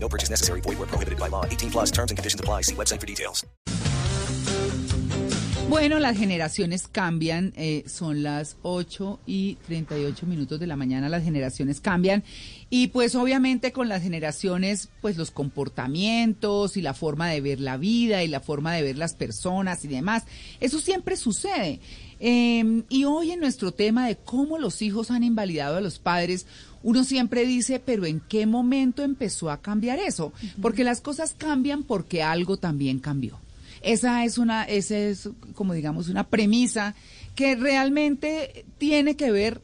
No purchase necessary. Void where prohibited by law. 18 plus. See website for details. Bueno, las generaciones cambian, eh, son las 8 y 38 minutos de la mañana, las generaciones cambian y pues obviamente con las generaciones pues los comportamientos y la forma de ver la vida y la forma de ver las personas y demás, eso siempre sucede. Eh, y hoy en nuestro tema de cómo los hijos han invalidado a los padres, uno siempre dice, pero ¿en qué momento empezó a cambiar eso? Porque las cosas cambian porque algo también cambió. Esa es una, esa es como digamos una premisa que realmente tiene que ver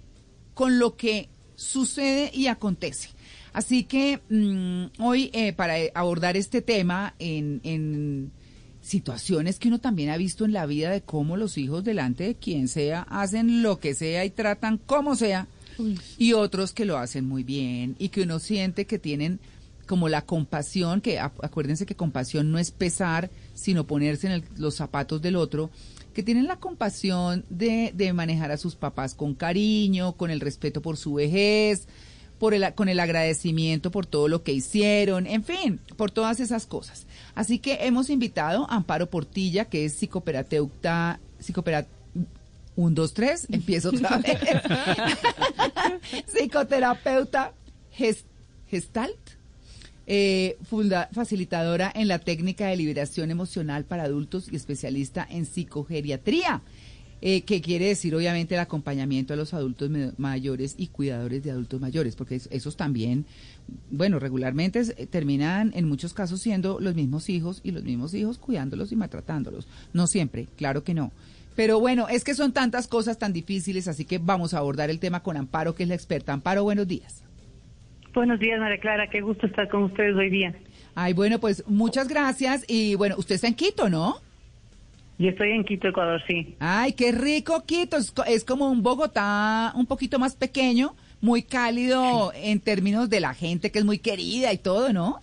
con lo que sucede y acontece. Así que mm, hoy eh, para abordar este tema en, en situaciones que uno también ha visto en la vida de cómo los hijos delante de quien sea hacen lo que sea y tratan como sea y otros que lo hacen muy bien y que uno siente que tienen como la compasión, que acuérdense que compasión no es pesar, sino ponerse en los zapatos del otro, que tienen la compasión de, de manejar a sus papás con cariño, con el respeto por su vejez, por el, con el agradecimiento por todo lo que hicieron, en fin, por todas esas cosas. Así que hemos invitado a Amparo Portilla, que es psicoterapeuta, psicopera, un, dos, tres, empiezo otra vez. Psicoterapeuta ges- Gestalt, eh, funda- facilitadora en la técnica de liberación emocional para adultos y especialista en psicogeriatría, eh, que quiere decir obviamente el acompañamiento a los adultos mayores y cuidadores de adultos mayores, porque es- esos también, bueno, regularmente eh, terminan en muchos casos siendo los mismos hijos y los mismos hijos cuidándolos y maltratándolos. No siempre, claro que no. Pero bueno, es que son tantas cosas tan difíciles, así que vamos a abordar el tema con Amparo, que es la experta. Amparo, buenos días. Buenos días, María Clara. Qué gusto estar con ustedes hoy día. Ay, bueno, pues muchas gracias. Y bueno, usted está en Quito, ¿no? Yo estoy en Quito, Ecuador, sí. Ay, qué rico Quito. Es, es como un Bogotá un poquito más pequeño, muy cálido en términos de la gente que es muy querida y todo, ¿no?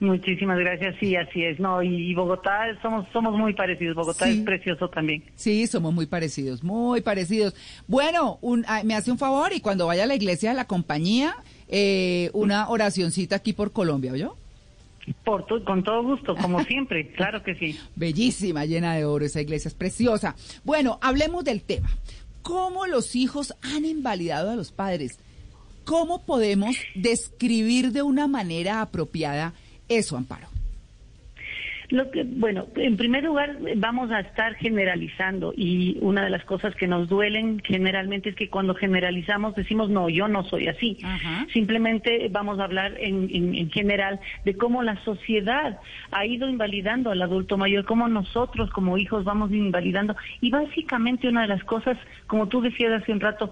Muchísimas gracias. Sí, así es. No, y, y Bogotá somos somos muy parecidos. Bogotá Sí. es precioso también. Sí, somos muy parecidos, muy parecidos. Bueno, un- ay, me hace un favor y cuando vaya a la iglesia de la compañía, eh, una oracioncita aquí por Colombia, ¿oyó? Por to- con todo gusto, como siempre. Claro que sí. Bellísima, llena de oro, esa iglesia es preciosa. Bueno, hablemos del tema. ¿Cómo los hijos han invalidado a los padres? ¿Cómo podemos describir de una manera apropiada eso, Amparo? Lo que, bueno, en primer lugar vamos a estar generalizando y una de las cosas que nos duelen generalmente es que cuando generalizamos decimos no, yo no soy así. Ajá. Simplemente vamos a hablar en, en- en general de cómo la sociedad ha ido invalidando al adulto mayor, cómo nosotros como hijos vamos invalidando y básicamente una de las cosas, como tú decías hace un rato,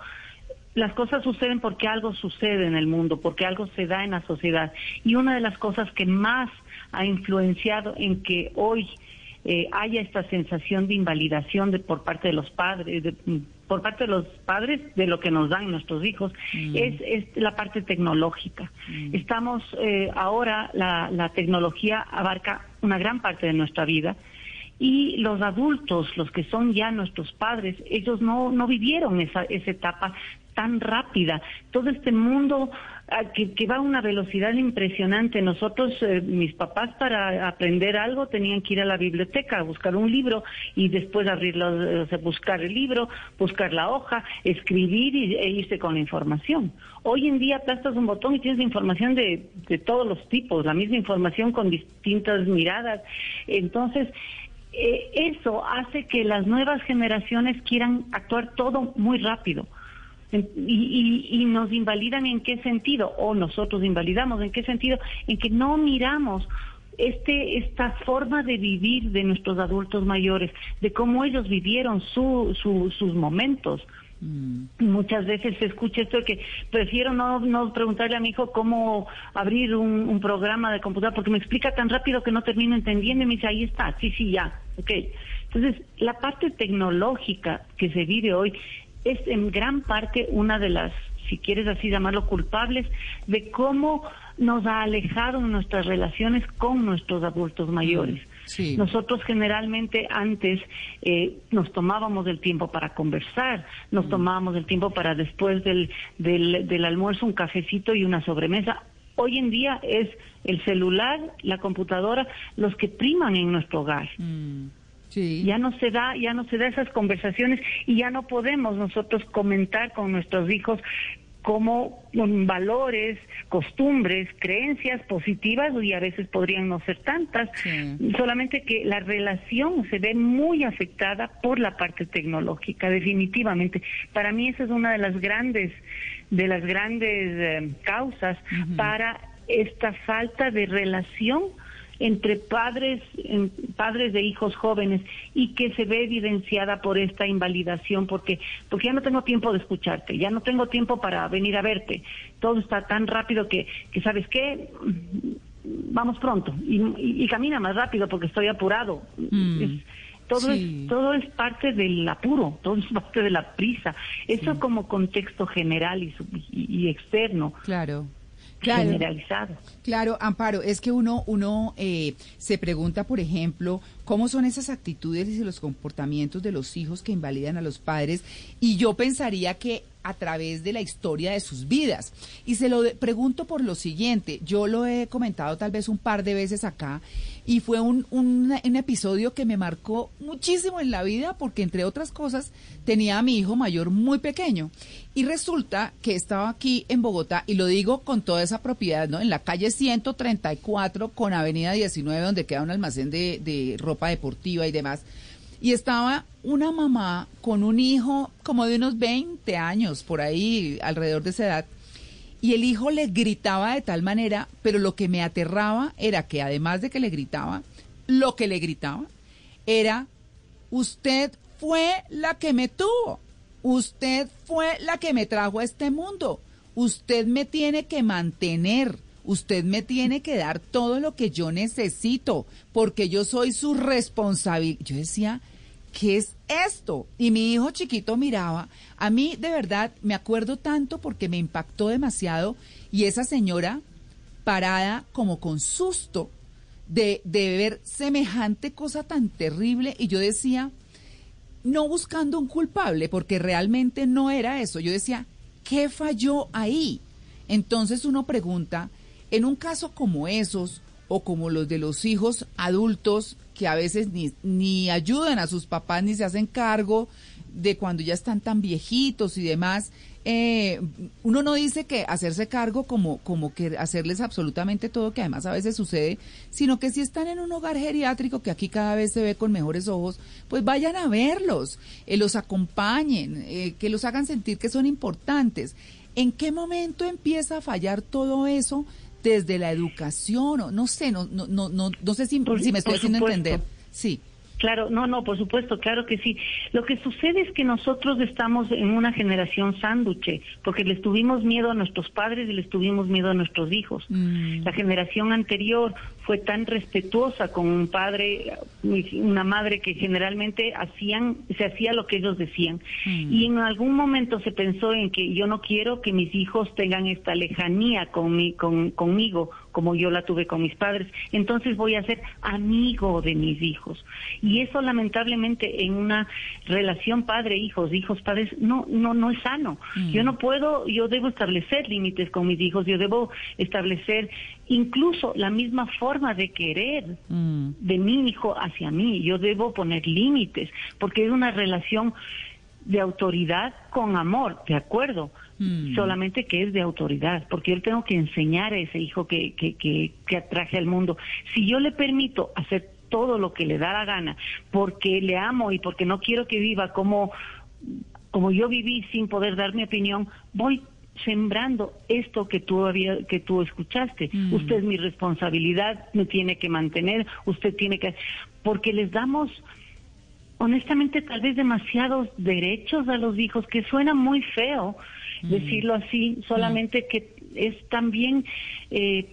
las cosas suceden porque algo sucede en el mundo, porque algo se da en la sociedad. Y una de las cosas que más ha influenciado en que hoy eh, haya esta sensación de invalidación de, por parte de los padres, de- mm, por parte de los padres de lo que nos dan nuestros hijos, es, es la parte tecnológica. Estamos eh, ahora, la, la tecnología abarca una gran parte de nuestra vida y los adultos, los que son ya nuestros padres, ellos no, no vivieron esa, esa etapa tan rápida. Todo este mundo ah, que, que va a una velocidad impresionante. Nosotros, eh, mis papás, para aprender algo tenían que ir a la biblioteca a buscar un libro y después abrirlo, o sea, buscar el libro, buscar la hoja, escribir y, e irse con la información. Hoy en día aplastas un botón y tienes información de, de todos los tipos, la misma información con distintas miradas. Entonces, eh, eso hace que las nuevas generaciones quieran actuar todo muy rápido. En- Y, y- y nos invalidan en qué sentido, o nosotros invalidamos en qué sentido, en que no miramos este esta forma de vivir de nuestros adultos mayores, de cómo ellos vivieron su, su- sus momentos, Muchas veces se escucha esto de que prefiero no, no preguntarle a mi hijo cómo abrir un, un programa de computadora porque me explica tan rápido que no termino entendiendo y me dice, ahí está, sí, sí, ya, ok. Entonces, la parte tecnológica que se vive hoy es en gran parte una de las, si quieres así llamarlo, culpables de cómo nos ha alejado en nuestras relaciones con nuestros adultos mayores. Sí. Nosotros generalmente antes eh, nos tomábamos el tiempo para conversar, nos tomábamos el tiempo para después del, del, del almuerzo un cafecito y una sobremesa. Hoy en día es el celular, la computadora, los que priman en nuestro hogar. Mm, sí. Ya no se da, ya no se da esas conversaciones y ya no podemos nosotros comentar con nuestros hijos como con valores, costumbres, creencias positivas y a veces podrían no ser tantas, Sí. solamente que la relación se ve muy afectada por la parte tecnológica, definitivamente. Para mí esa es una de las grandes, de las grandes eh, causas para esta falta de relación entre padres, padres de hijos jóvenes y que se ve evidenciada por esta invalidación porque porque ya no tengo tiempo de escucharte, ya no tengo tiempo para venir a verte. Todo está tan rápido que que sabes qué vamos pronto y, y- y camina más rápido porque estoy apurado. Mm. Es- todo Sí. es todo es parte del apuro, todo es parte de la prisa. Eso como contexto general y, y- y externo, Claro. Claro. generalizado. Claro, Amparo, es que uno, uno eh, se pregunta, por ejemplo, cómo son esas actitudes y los comportamientos de los hijos que invalidan a los padres, y yo pensaría que a través de la historia de sus vidas. Y se lo pregunto por lo siguiente, yo lo he comentado tal vez un par de veces acá, y fue un, un, un episodio que me marcó muchísimo en la vida, porque entre otras cosas tenía a mi hijo mayor muy pequeño. Y resulta que estaba aquí en Bogotá, y lo digo con toda esa propiedad, ¿no? En la calle 134 con Avenida 19, donde queda un almacén de, ropa deportiva y demás. Y estaba una mamá con un hijo como de unos 20 años, por ahí, alrededor de esa edad. Y el hijo le gritaba de tal manera, pero lo que me aterraba era que además de que le gritaba, lo que le gritaba era, usted fue la que me tuvo, usted fue la que me trajo a este mundo, usted me tiene que mantener, usted me tiene que dar todo lo que yo necesito, porque yo soy su responsabilidad. Yo decía, ¿qué es esto? Y mi hijo chiquito miraba. A mí, de verdad, me acuerdo tanto porque me impactó demasiado. Y esa señora parada como con susto de, de ver semejante cosa tan terrible. Y yo decía, no buscando un culpable, porque realmente no era eso. Yo decía, ¿qué falló ahí? Entonces uno pregunta, en un caso como esos, o como los de los hijos adultos, que a veces ni, ni ayudan a sus papás ni se hacen cargo de cuando ya están tan viejitos y demás, eh, uno no dice que hacerse cargo como, como que hacerles absolutamente todo, que además a veces sucede, sino que si están en un hogar geriátrico, que aquí cada vez se ve con mejores ojos, pues vayan a verlos, eh, los acompañen, eh, que los hagan sentir que son importantes. ¿En qué momento empieza a fallar todo eso desde la educación? O no sé, no, no, no, no, no sé si, me estoy haciendo entender. Sí. Claro, no, no, por supuesto, claro que sí. Lo que sucede es que nosotros estamos en una generación sánduche, porque les tuvimos miedo a nuestros padres y les tuvimos miedo a nuestros hijos. Mm. La generación anterior fue tan respetuosa con un padre, y una madre que generalmente hacían, se hacía lo que ellos decían. Mm. Y en algún momento se pensó en que yo no quiero que mis hijos tengan esta lejanía con mi- con, conmigo, como yo la tuve con mis padres. Entonces voy a ser amigo de mis hijos. Y eso lamentablemente en una relación padre-hijos, hijos-padres, no, no, no es sano. Yo no puedo, yo debo establecer límites con mis hijos, yo debo establecer incluso la misma forma de querer Mm. de mi hijo hacia mí. Yo debo poner límites, porque es una relación de autoridad con amor, ¿de acuerdo? Mm. Solamente que es de autoridad, porque yo tengo que enseñar a ese hijo que, que, que, que atraje al mundo. Si yo le permito hacer todo lo que le da la gana, porque le amo y porque no quiero que viva como, como yo viví sin poder dar mi opinión, voy sembrando esto que tú había, que tú escuchaste. Mm. Usted es mi responsabilidad, me tiene que mantener, usted tiene que porque les damos honestamente tal vez demasiados derechos a los hijos, que suena muy feo decirlo así, solamente que es también eh,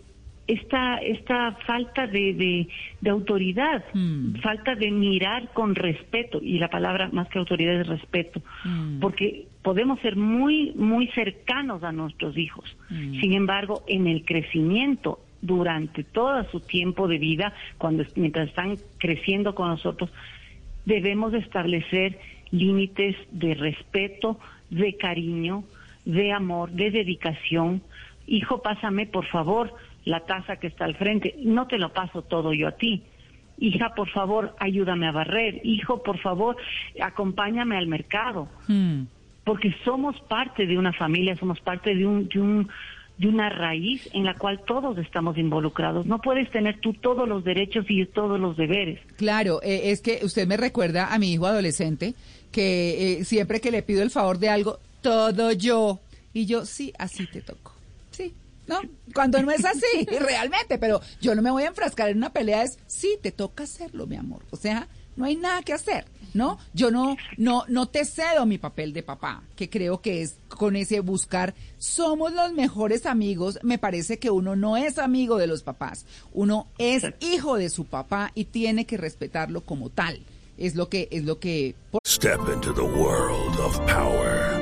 esta, esta falta de, de, de autoridad, Mm. falta de mirar con respeto, y la palabra más que autoridad es respeto, Mm. porque podemos ser muy, muy cercanos a nuestros hijos. Mm. Sin embargo, en el crecimiento, durante todo su tiempo de vida, cuando mientras están creciendo con nosotros, debemos establecer límites de respeto, de cariño, de amor, de dedicación. Hijo, pásame por favor la taza que está al frente. No te lo paso todo yo a ti. Hija, por favor, ayúdame a barrer. Hijo, por favor, acompáñame al mercado. Mm. Porque somos parte de una familia, somos parte de un, de un de una raíz en la cual todos estamos involucrados. No puedes tener tú todos los derechos y todos los deberes. Claro, eh, es que usted me recuerda a mi hijo adolescente que eh, siempre que le pido el favor de algo, todo yo. Y yo, sí, así te toco. Sí, ¿no? Cuando no es así, realmente, pero yo no me voy a enfrascar en una pelea, es, sí, te toca hacerlo, mi amor. O sea, no hay nada que hacer, ¿no? Yo no, no, no te cedo mi papel de papá, que creo que es con ese buscar, somos los mejores amigos, me parece que uno no es amigo de los papás, uno es hijo de su papá y tiene que respetarlo como tal. Es lo que, es lo que Step into the world of power,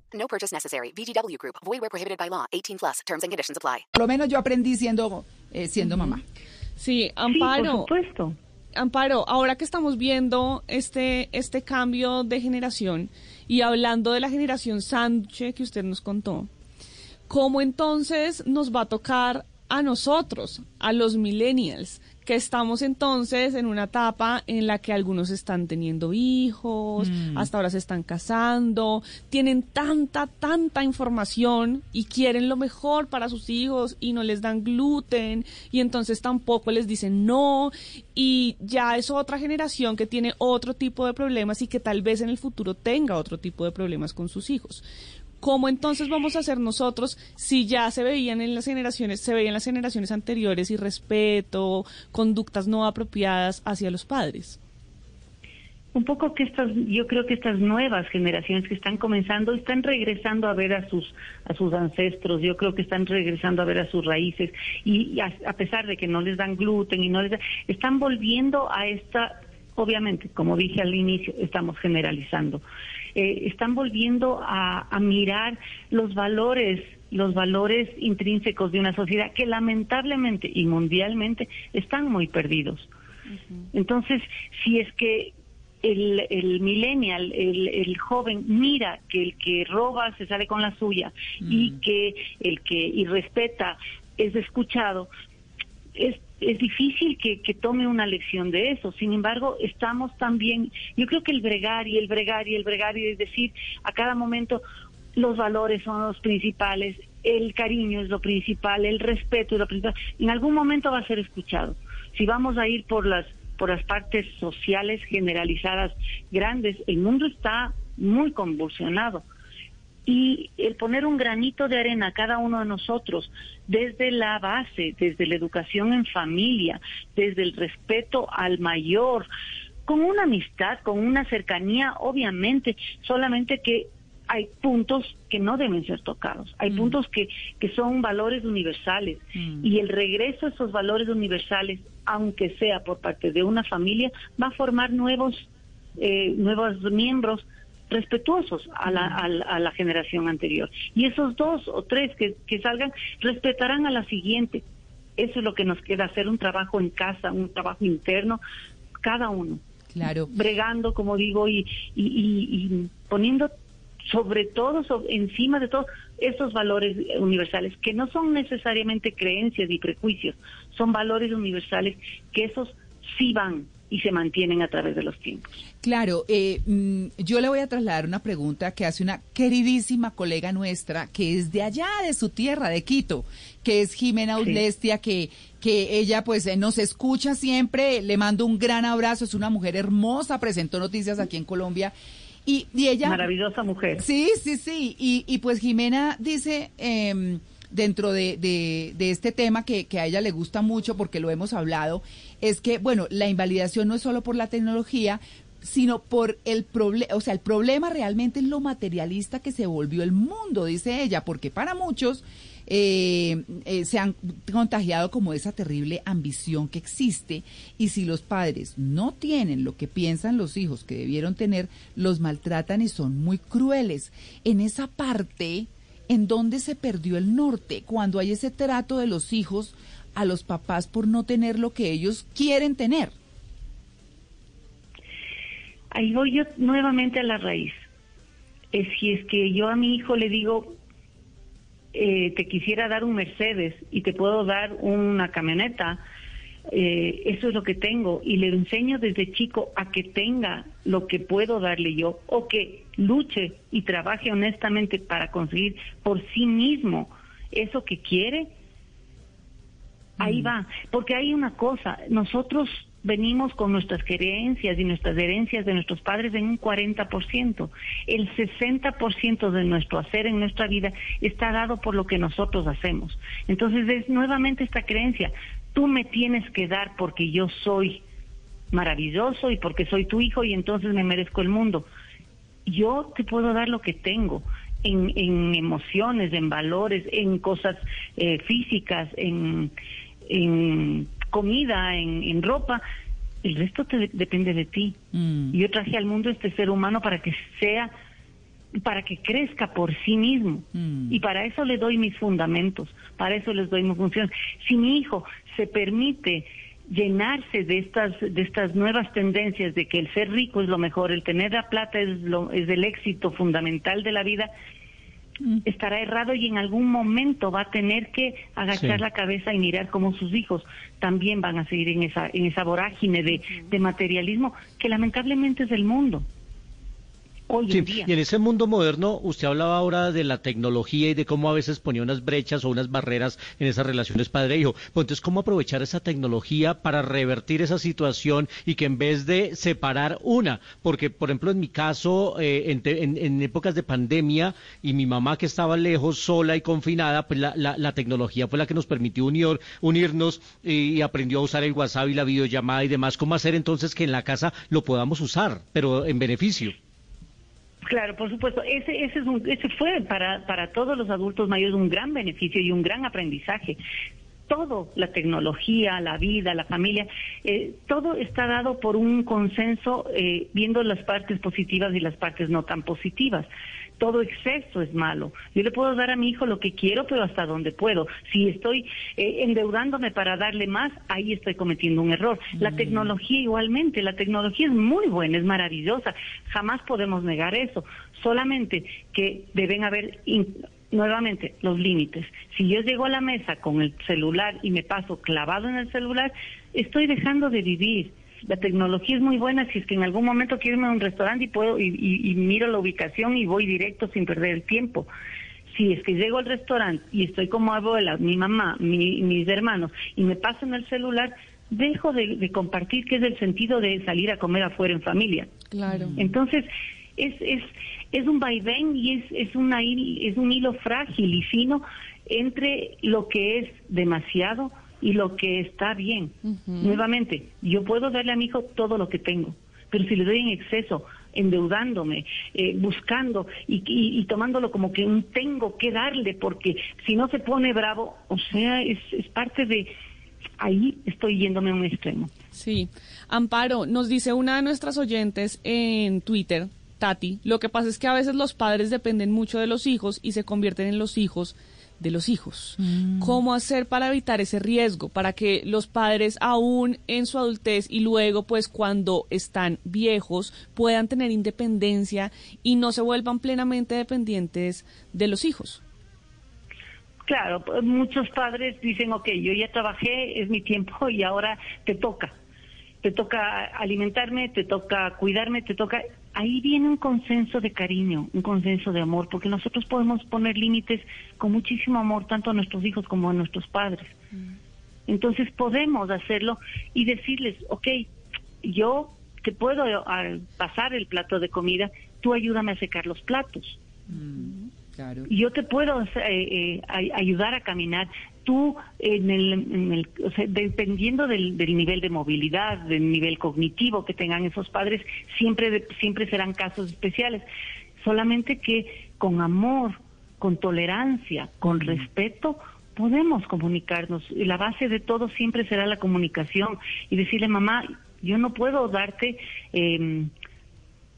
No purchase necessary. VGW Group. Void where prohibited by law. 18 plus. Terms and conditions apply. por lo menos yo aprendí siendo, eh, siendo mamá. Sí, Sí, Amparo. por supuesto. Amparo, ahora que estamos viendo este, este cambio de generación y hablando de la generación sándwich que usted nos contó, ¿cómo entonces nos va a tocar a nosotros, a los millennials, que estamos entonces en una etapa en la que algunos están teniendo hijos, hasta ahora se están casando, tienen tanta, tanta información y quieren lo mejor para sus hijos y no les dan gluten y entonces tampoco les dicen no y ya es otra generación que tiene otro tipo de problemas y que tal vez en el futuro tenga otro tipo de problemas con sus hijos. ¿Cómo entonces vamos a hacer nosotros si ya se veían en las generaciones, se veían las generaciones anteriores irrespeto, conductas no apropiadas hacia los padres? Un poco que estas, yo creo que estas nuevas generaciones que están comenzando están regresando a ver a sus a sus ancestros. Yo creo que están regresando a ver a sus raíces y, y a, a pesar de que no les dan gluten y no les dan, están volviendo a esta. Obviamente, como dije al inicio, estamos generalizando. Eh, están volviendo a, a mirar los valores los valores intrínsecos de una sociedad que lamentablemente y mundialmente están muy perdidos. Entonces, si es que el, el millennial, el, el joven, mira que el que roba se sale con la suya y que el que irrespeta es escuchado, es, es difícil que, tome una lección de eso. Sin embargo, estamos también, yo creo que el bregar y el bregar y el bregar y es decir, a cada momento los valores son los principales, el cariño es lo principal, el respeto es lo principal. En algún momento va a ser escuchado. Si vamos a ir por las por las partes sociales generalizadas grandes, el mundo está muy convulsionado. Y el poner un granito de arena a cada uno de nosotros, desde la base, desde la educación en familia, desde el respeto al mayor, con una amistad, con una cercanía, obviamente, solamente que hay puntos que no deben ser tocados, hay puntos que, que son valores universales y el regreso a esos valores universales, aunque sea por parte de una familia, va a formar nuevos, eh, nuevos miembros respetuosos a la, a, la, a la generación anterior. Y esos dos o tres que, que salgan respetarán a la siguiente. Eso es lo que nos queda, hacer un trabajo en casa, un trabajo interno, cada uno. Claro. Bregando, como digo, y, y, y, y poniendo sobre todo, sobre, encima de todo, esos valores universales, que no son necesariamente creencias y prejuicios, son valores universales que esos sí van y se mantienen a través de los tiempos. Claro, eh, mm, yo le voy a trasladar una pregunta que hace una queridísima colega nuestra que es de allá, de su tierra, de Quito, que es Jimena Udlestia, que, que ella pues eh, nos escucha siempre, le mando un gran abrazo, es una mujer hermosa, presentó noticias aquí en Colombia. Y, y ella... Maravillosa mujer. Sí, sí, sí. Y, y pues Jimena dice... Eh, dentro de, de, este tema que, que, a ella le gusta mucho porque lo hemos hablado, es que, bueno, la invalidación no es solo por la tecnología, sino por el problema, o sea, el problema realmente es lo materialista que se volvió el mundo, dice ella, porque para muchos eh, eh, se han contagiado como esa terrible ambición que existe y si los padres no tienen lo que piensan los hijos que debieron tener, los maltratan y son muy crueles. En esa parte, ¿en dónde se perdió el norte? Cuando hay ese trato de los hijos a los papás por no tener lo que ellos quieren tener. Ahí voy yo nuevamente a la raíz. Es si es que yo a mi hijo le digo, eh, te quisiera dar un Mercedes y te puedo dar una camioneta, eh, eso es lo que tengo. Y le enseño desde chico a que tenga lo que puedo darle yo o que luche y trabaje honestamente para conseguir por sí mismo eso que quiere, ahí va, porque hay una cosa, nosotros venimos con nuestras creencias y nuestras herencias de nuestros padres en un 40%. El 60% de nuestro hacer en nuestra vida está dado por lo que nosotros hacemos. Entonces es nuevamente esta creencia, tú me tienes que dar porque yo soy maravilloso y porque soy tu hijo y entonces me merezco el mundo. Yo te puedo dar lo que tengo. En, en emociones, en valores, en cosas eh, físicas, en, en comida, en, en ropa, el resto te, depende de ti. Mm. Yo traje al mundo este ser humano para que sea, para que crezca por sí mismo. Mm. Y para eso le doy mis fundamentos, para eso les doy mi función. Si mi hijo se permite llenarse de estas de estas nuevas tendencias de que el ser rico es lo mejor, el tener la plata es lo es el éxito fundamental de la vida, estará errado y en algún momento va a tener que agachar Sí. la cabeza y mirar cómo sus hijos también van a seguir en esa en esa vorágine de, de materialismo que lamentablemente es el mundo hoy Sí, en día. y en ese mundo moderno, usted hablaba ahora de la tecnología y de cómo a veces ponía unas brechas o unas barreras en esas relaciones padre-hijo. Pues entonces, ¿cómo aprovechar esa tecnología para revertir esa situación y que en vez de separar una? Porque, por ejemplo, en mi caso, eh, en, te- en- en épocas de pandemia y mi mamá que estaba lejos, sola y confinada, pues la, la- la tecnología fue la que nos permitió unir, unirnos y aprendió a usar el WhatsApp y la videollamada y demás. ¿Cómo hacer entonces que en la casa lo podamos usar, pero en beneficio? Claro, por supuesto. Ese, ese, es un- ese fue para, para todos los adultos mayores un gran beneficio y un gran aprendizaje. Todo, la tecnología, la vida, la familia, eh, todo está dado por un consenso eh, viendo las partes positivas y las partes no tan positivas. Todo exceso es malo. Yo le puedo dar a mi hijo lo que quiero, pero hasta donde puedo. Si estoy eh, endeudándome para darle más, ahí estoy cometiendo un error. La tecnología igualmente, la tecnología es muy buena, es maravillosa. Jamás podemos negar eso. Solamente que deben haber in- nuevamente los límites. Si yo llego a la mesa con el celular y me paso clavado en el celular, estoy dejando de vivir. La tecnología es muy buena si es que en algún momento quiero irme a un restaurante y puedo y, y- y miro la ubicación y voy directo sin perder el tiempo. Si es que llego al restaurante y estoy como abuela, mi mamá, mi- mis hermanos y me paso en el celular, dejo de, de compartir que es el sentido de salir a comer afuera en familia. Claro. Entonces, es, es, es un vaivén y es, es, una, es un hilo frágil y fino entre lo que es demasiado y lo que está bien. Nuevamente, yo puedo darle a mi hijo todo lo que tengo, pero si le doy en exceso, endeudándome, eh, buscando y, y, y tomándolo como que un tengo que darle, porque si no se pone bravo, o sea, es, es parte de... Ahí estoy yéndome a un extremo. Sí. Amparo, nos dice una de nuestras oyentes en Twitter, Tati, lo que pasa es que a veces los padres dependen mucho de los hijos y se convierten en los hijos de los hijos. ¿Cómo hacer para evitar ese riesgo? Para que los padres aún en su adultez y luego pues cuando están viejos puedan tener independencia y no se vuelvan plenamente dependientes de los hijos. Claro, pues, muchos padres dicen, ok, yo ya trabajé, es mi tiempo y ahora te toca. te toca alimentarme, te toca cuidarme, te toca... Ahí viene un consenso de cariño, un consenso de amor, porque nosotros podemos poner límites con muchísimo amor, tanto a nuestros hijos como a nuestros padres. Entonces podemos hacerlo y decirles, ok, yo te puedo pasar el plato de comida, tú ayúdame a secar los platos. Claro. Y yo te puedo eh, eh, ay- ayudar a caminar. Tú, en el, en el- o sea, dependiendo del, del nivel de movilidad, del nivel cognitivo que tengan esos padres, siempre, siempre serán casos especiales. Solamente que con amor, con tolerancia, con respeto, podemos comunicarnos. Y la base de todo siempre será la comunicación. Y decirle, mamá, yo no puedo darte... em,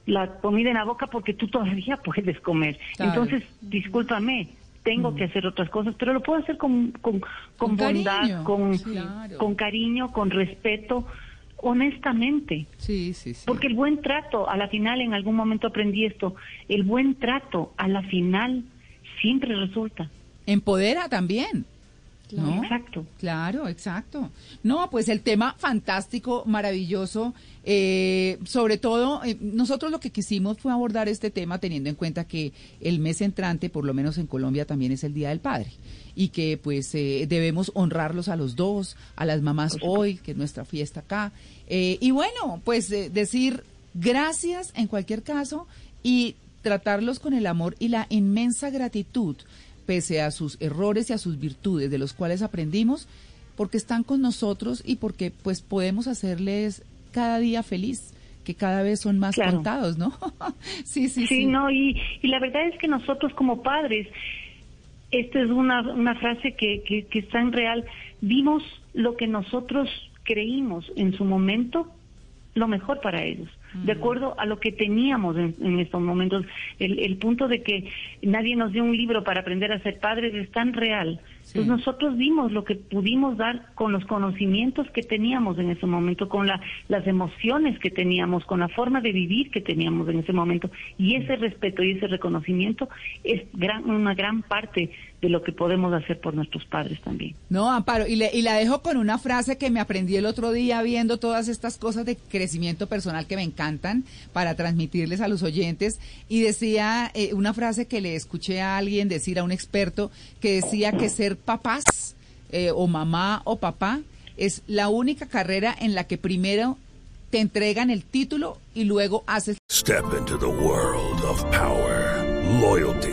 la comida en la boca porque tú todavía puedes comer. Claro. Entonces, discúlpame, tengo que hacer otras cosas, pero lo puedo hacer con, con, con Con bondad, cariño. con. Claro. con cariño, con respeto, honestamente. Sí, sí, sí. Porque el buen trato, a la final, en algún momento aprendí esto, el buen trato, a la final, siempre resulta. Empodera también. ¿No? Exacto. Claro, exacto. No, pues el tema fantástico, maravilloso. eh, sobre todo, eh, nosotros lo que quisimos fue abordar este tema teniendo en cuenta que el mes entrante, por lo menos en Colombia, también es el Día del Padre. Y que pues eh, debemos honrarlos a los dos, a las mamás hoy, que es nuestra fiesta acá. Eh, y bueno, pues eh, decir gracias en cualquier caso y tratarlos con el amor y la inmensa gratitud pese a sus errores y a sus virtudes de los cuales aprendimos, porque están con nosotros y porque pues podemos hacerles cada día feliz, que cada vez son más Claro. contados, ¿no? sí, sí, sí. Sí, no, y, y la verdad es que nosotros como padres, esta es una, una frase que, que, que es tan real, vimos lo que nosotros creímos en su momento lo mejor para ellos, de acuerdo a lo que teníamos en, en estos momentos. El, el punto de que nadie nos dio un libro para aprender a ser padres es tan real. Sí. Pues nosotros vimos lo que pudimos dar con los conocimientos que teníamos en ese momento, con la, las emociones que teníamos, con la forma de vivir que teníamos en ese momento. Y ese respeto y ese reconocimiento es gran, una gran parte de lo que podemos hacer por nuestros padres también. No, Amparo, y, le- y la dejo con una frase que me aprendí el otro día viendo todas estas cosas de crecimiento personal que me encantan para transmitirles a los oyentes. Y decía eh, una frase que le escuché a alguien decir, a un experto, que decía que ser papás, eh, o mamá o papá, es la única carrera en la que primero te entregan el título y luego haces Step into the world of power, loyalty,